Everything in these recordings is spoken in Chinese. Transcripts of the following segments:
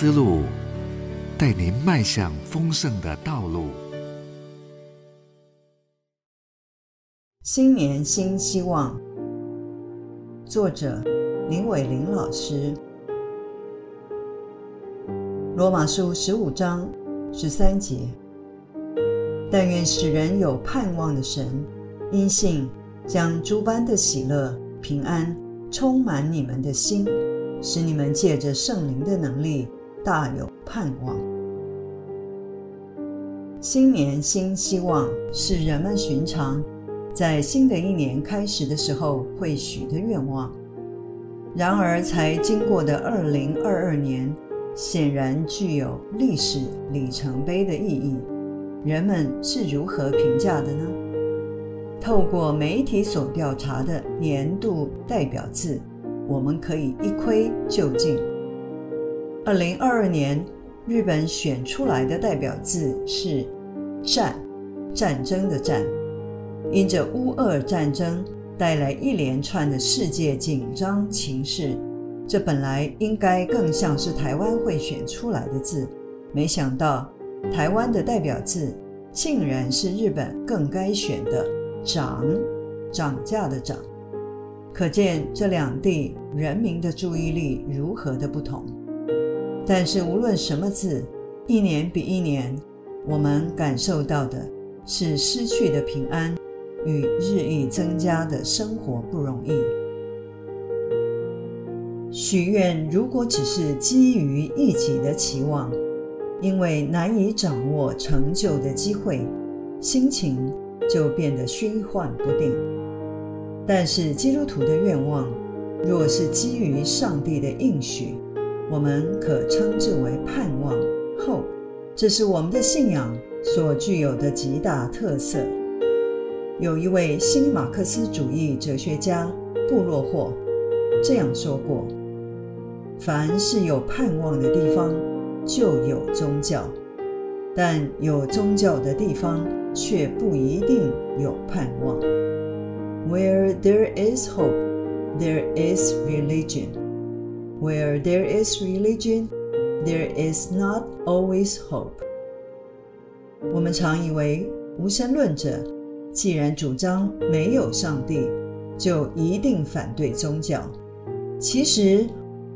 思路，带您迈向丰盛的道路。新年新希望，作者林伟玲老师。罗马书十五章十三节：但愿使人有盼望的神，因信将诸般的喜乐、平安充满你们的心，使你们借着圣灵的能力，大有盼望。新年新希望是人们寻常。在新的一年开始的时候会许的愿望，然而才经过的二零二二年，显然具有历史里程碑的意义。人们是如何评价的呢？透过媒体所调查的年度代表字，我们可以一窥究竟。二零二二年，日本选出来的代表字是“战”，战争的“战”。因着乌俄战争带来一连串的世界紧张情势，这本来应该更像是台湾会选出来的字，没想到台湾的代表字竟然是日本更该选的“涨”，涨价的“涨”。可见这两地人民的注意力如何的不同。但是无论什么字，一年比一年，我们感受到的是失去的平安。与日益增加的生活不容易。许愿如果只是基于一己的期望，因为难以掌握成就的机会，心情就变得虚幻不定。但是基督徒的愿望，若是基于上帝的应许，我们可称之为盼望后，这是我们的信仰所具有的极大特色。有一位新马克思主义哲学家布洛霍这样说过：“凡是有盼望的地方，就有宗教；但有宗教的地方，却不一定有盼望。Where there is hope, there is religion. Where there is religion, there is not always hope。”我们常以为无神论者。既然主张没有上帝，就一定反对宗教。其实，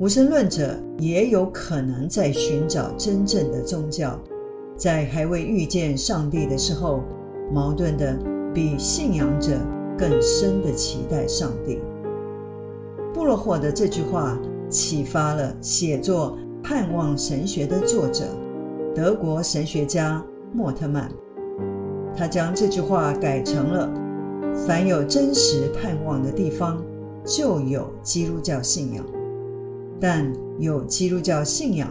无神论者也有可能在寻找真正的宗教，在还未遇见上帝的时候，矛盾的比信仰者更深的期待上帝。布洛霍的这句话启发了写作《盼望神学》的作者，德国神学家莫特曼。他将这句话改成了：“凡有真实盼望的地方，就有基督教信仰；但有基督教信仰，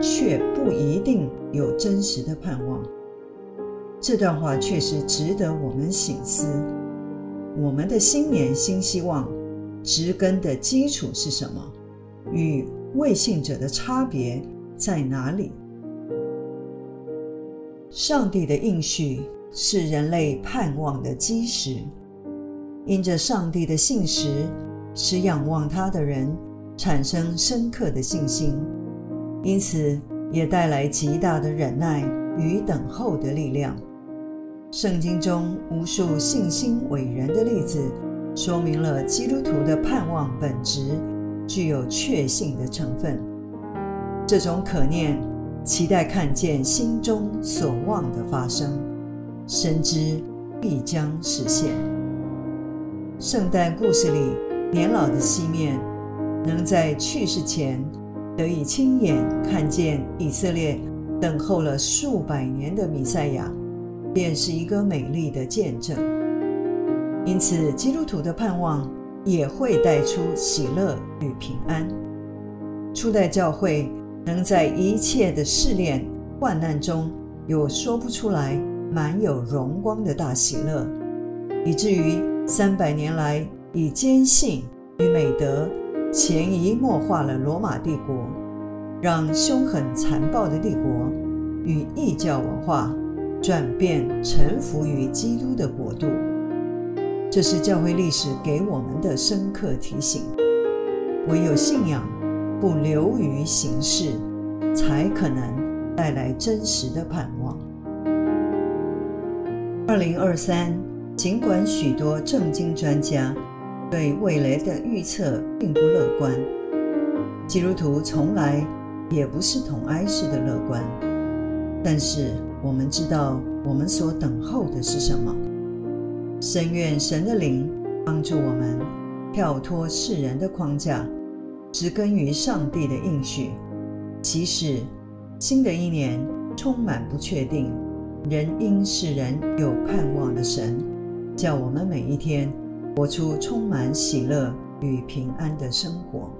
却不一定有真实的盼望。”这段话确实值得我们醒思。我们的新年新希望，植根的基础是什么？与未信者的差别在哪里？上帝的应许。是人类盼望的基石，因着上帝的信实，使仰望他的人产生深刻的信心，因此也带来极大的忍耐与等候的力量。圣经中无数信心伟人的例子，说明了基督徒的盼望本质具有确信的成分。这种可念，期待看见心中所望的发生。深知必将实现。圣诞故事里，年老的西面能在去世前得以亲眼看见以色列等候了数百年的弥赛亚，便是一个美丽的见证。因此，基督徒的盼望也会带出喜乐与平安。初代教会能在一切的试炼患难中有说不出来。满有荣光的大喜乐，以至于三百年来以坚信与美德潜移默化了罗马帝国，让凶狠残暴的帝国与异教文化转变臣服于基督的国度。这是教会历史给我们的深刻提醒：唯有信仰不流于形式，才可能带来真实的盼望。二零二三，尽管许多政经专家对未来的预测并不乐观，基督徒从来也不是统哀式的乐观。但是我们知道，我们所等候的是什么？深愿神的灵帮助我们跳脱世人的框架，植根于上帝的应许。即使新的一年充满不确定。人因世人有盼望的神，叫我们每一天活出充满喜乐与平安的生活。